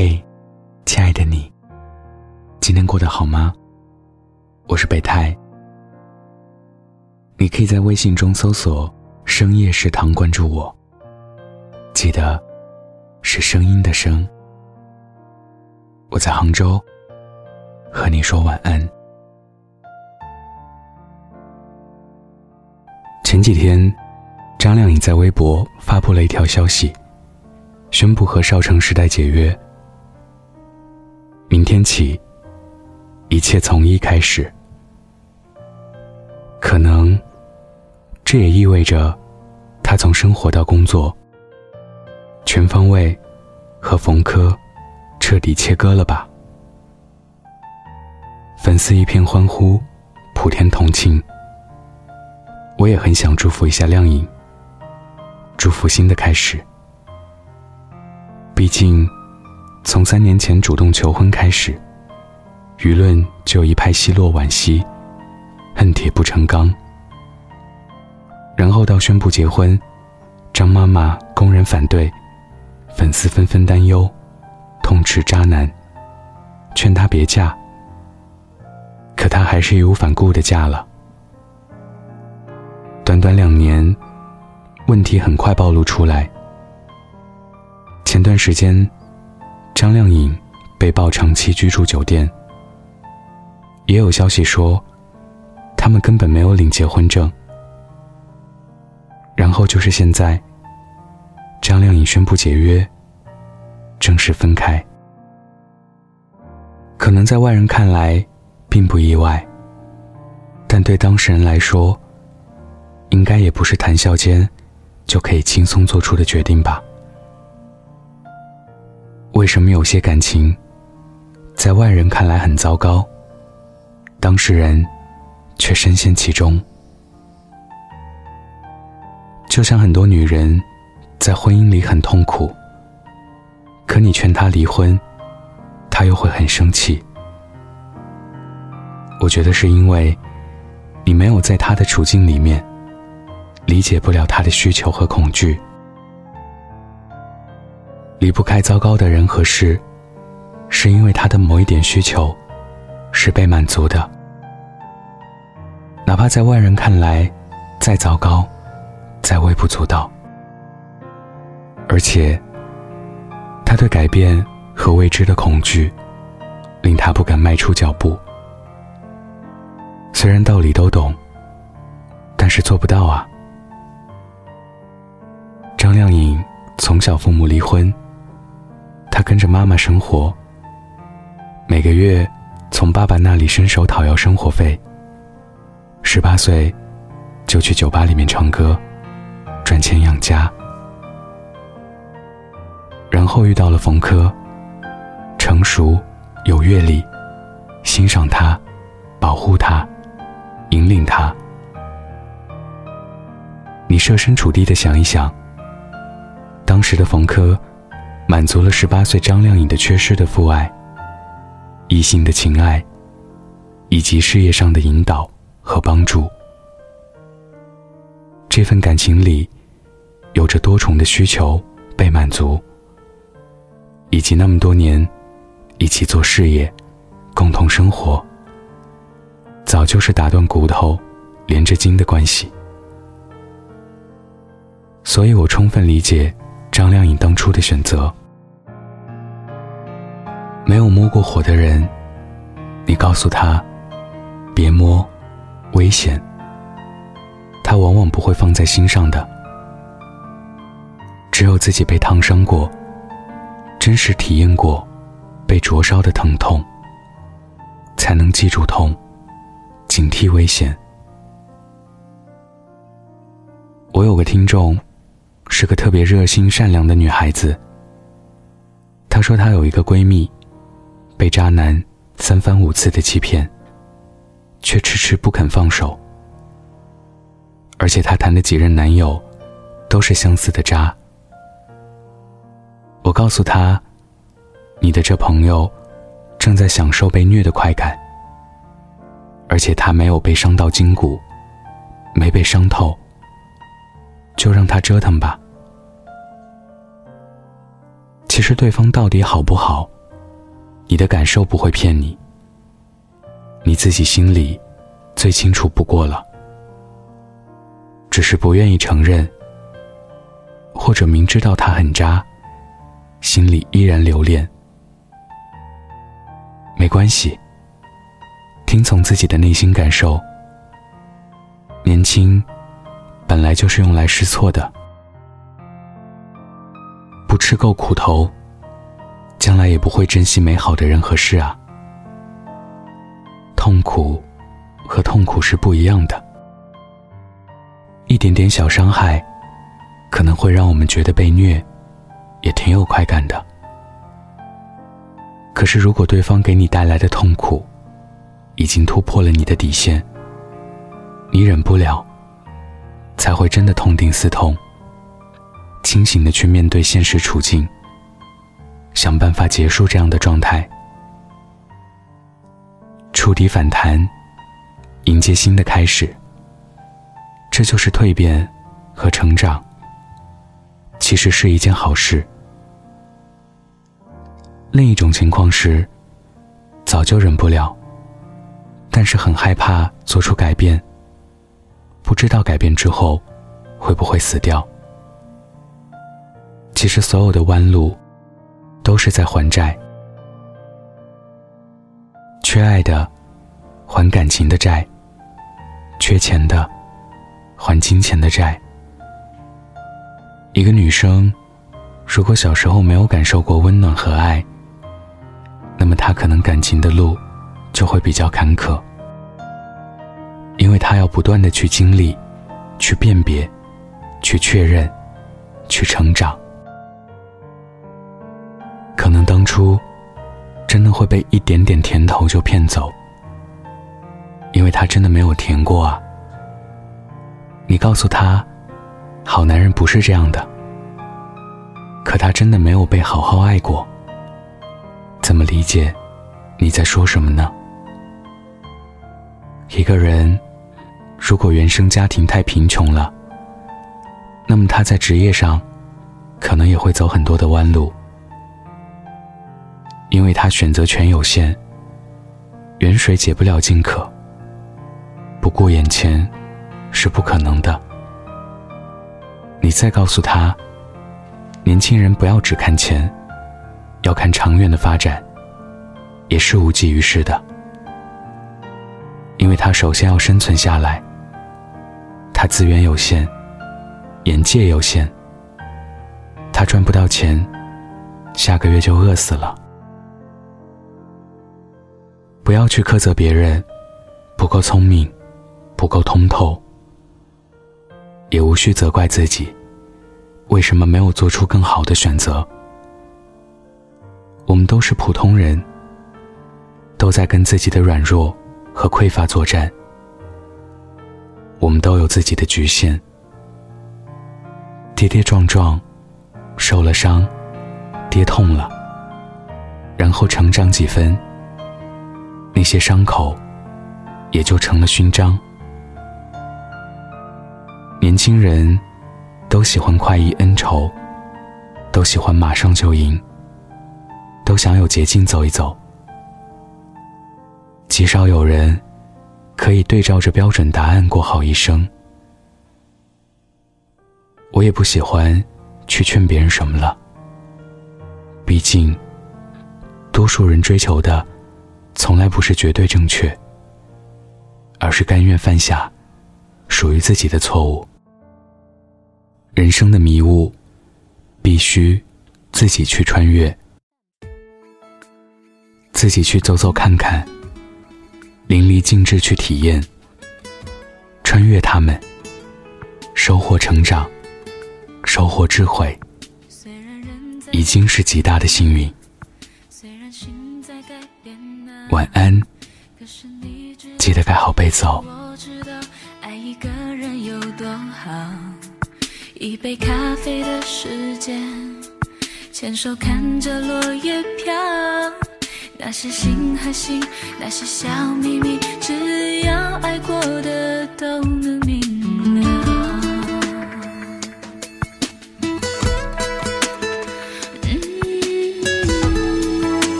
嘿，亲爱的你，今天过得好吗？我是北太，你可以在微信中搜索“深夜食堂”关注我，记得是声音的声。我在杭州，和你说晚安。前几天，张靓颖在微博发布了一条消息，宣布和少城时代解约。明天起，一切从一开始。可能，这也意味着，他从生活到工作，全方位和冯轲彻底切割了吧？粉丝一片欢呼，普天同庆。我也很想祝福一下靓颖，祝福新的开始。毕竟，从三年前主动求婚开始，舆论就一派奚落惋惜，恨铁不成钢。然后到宣布结婚，张妈妈公然反对，粉丝纷纷担忧，痛斥渣男，劝他别嫁。可他还是义无反顾的嫁了。短短两年，问题很快暴露出来。前段时间，张靓颖被曝长期居住酒店，也有消息说，他们根本没有领结婚证。然后就是现在，张靓颖宣布解约，正式分开。可能在外人看来，并不意外，但对当事人来说，应该也不是谈笑间就可以轻松做出的决定吧？为什么有些感情在外人看来很糟糕，当事人却深陷其中？就像很多女人在婚姻里很痛苦，可你劝她离婚，她又会很生气。我觉得是因为你没有在她的处境里面。理解不了她的需求和恐惧，离不开糟糕的人和事，是因为他的某一点需求是被满足的，哪怕在外人看来再糟糕、再微不足道，而且他对改变和未知的恐惧，令他不敢迈出脚步。虽然道理都懂，但是做不到啊。张靓颖从小父母离婚，他跟着妈妈生活，每个月从爸爸那里伸手讨要生活费。十八岁就去酒吧里面唱歌，赚钱养家。然后遇到了冯轲，成熟有阅历，欣赏他，保护他，引领他。你设身处地的想一想。当时的冯轲，满足了十八岁张靓颖的缺失的父爱、异性的情爱，以及事业上的引导和帮助。这份感情里，有着多重的需求被满足，以及那么多年一起做事业、共同生活，早就是打断骨头、连着筋的关系。所以我充分理解。张靓颖当初的选择，没有摸过火的人，你告诉他别摸，危险，他往往不会放在心上的。只有自己被烫伤过，真实体验过被灼烧的疼痛，才能记住痛，警惕危险。我有个听众。是个特别热心善良的女孩子。她说她有一个闺蜜，被渣男三番五次的欺骗，却迟迟不肯放手。而且她谈的几任男友，都是相似的渣。我告诉她，你的这朋友，正在享受被虐的快感。而且他没有被伤到筋骨，没被伤透。就让他折腾吧。其实对方到底好不好，你的感受不会骗你，你自己心里最清楚不过了，只是不愿意承认，或者明知道他很渣，心里依然留恋。没关系，听从自己的内心感受。年轻，本来就是用来试错的。不吃够苦头，将来也不会珍惜美好的人和事啊。痛苦和痛苦是不一样的。一点点小伤害，可能会让我们觉得被虐，也挺有快感的。可是，如果对方给你带来的痛苦，已经突破了你的底线，你忍不了，才会真的痛定思痛，清醒的去面对现实处境，想办法结束这样的状态，触底反弹，迎接新的开始。这就是蜕变和成长，其实是一件好事。另一种情况是，早就忍不了，但是很害怕做出改变，不知道改变之后会不会死掉。其实所有的弯路都是在还债，缺爱的还感情的债，缺钱的还金钱的债。一个女生如果小时候没有感受过温暖和爱，那么她可能感情的路就会比较坎坷，因为他要不断的去经历、去辨别、去确认、去成长。可能当初真的会被一点点甜头就骗走，因为他真的没有甜过啊。你告诉他，好男人不是这样的，可他真的没有被好好爱过。怎么理解？你在说什么呢？一个人如果原生家庭太贫穷了，那么他在职业上可能也会走很多的弯路，因为他选择权有限，远水解不了近渴，不顾眼前是不可能的。你再告诉他，年轻人不要只看钱。要看长远的发展，也是无济于事的，因为他首先要生存下来，他资源有限，眼界有限，他赚不到钱，下个月就饿死了。不要去苛责别人，不够聪明，不够通透，也无需责怪自己，为什么没有做出更好的选择。我们都是普通人，都在跟自己的软弱和匮乏作战。我们都有自己的局限，跌跌撞撞，受了伤，跌痛了，然后成长几分，那些伤口也就成了勋章。年轻人都喜欢快意恩仇，都喜欢马上就赢。都想有捷径走一走，极少有人可以对照着标准答案过好一生。我也不喜欢去劝别人什么了，毕竟多数人追求的从来不是绝对正确，而是甘愿犯下属于自己的错误。人生的迷雾，必须自己去穿越。自己去走走看看，淋漓尽致去体验，穿越他们，收获成长，收获智慧，已经是极大的幸运。晚安，记得盖好被子哦。一杯咖啡的时间，牵手看着落叶飘。那些心和心，那些小秘密，只要爱过的都能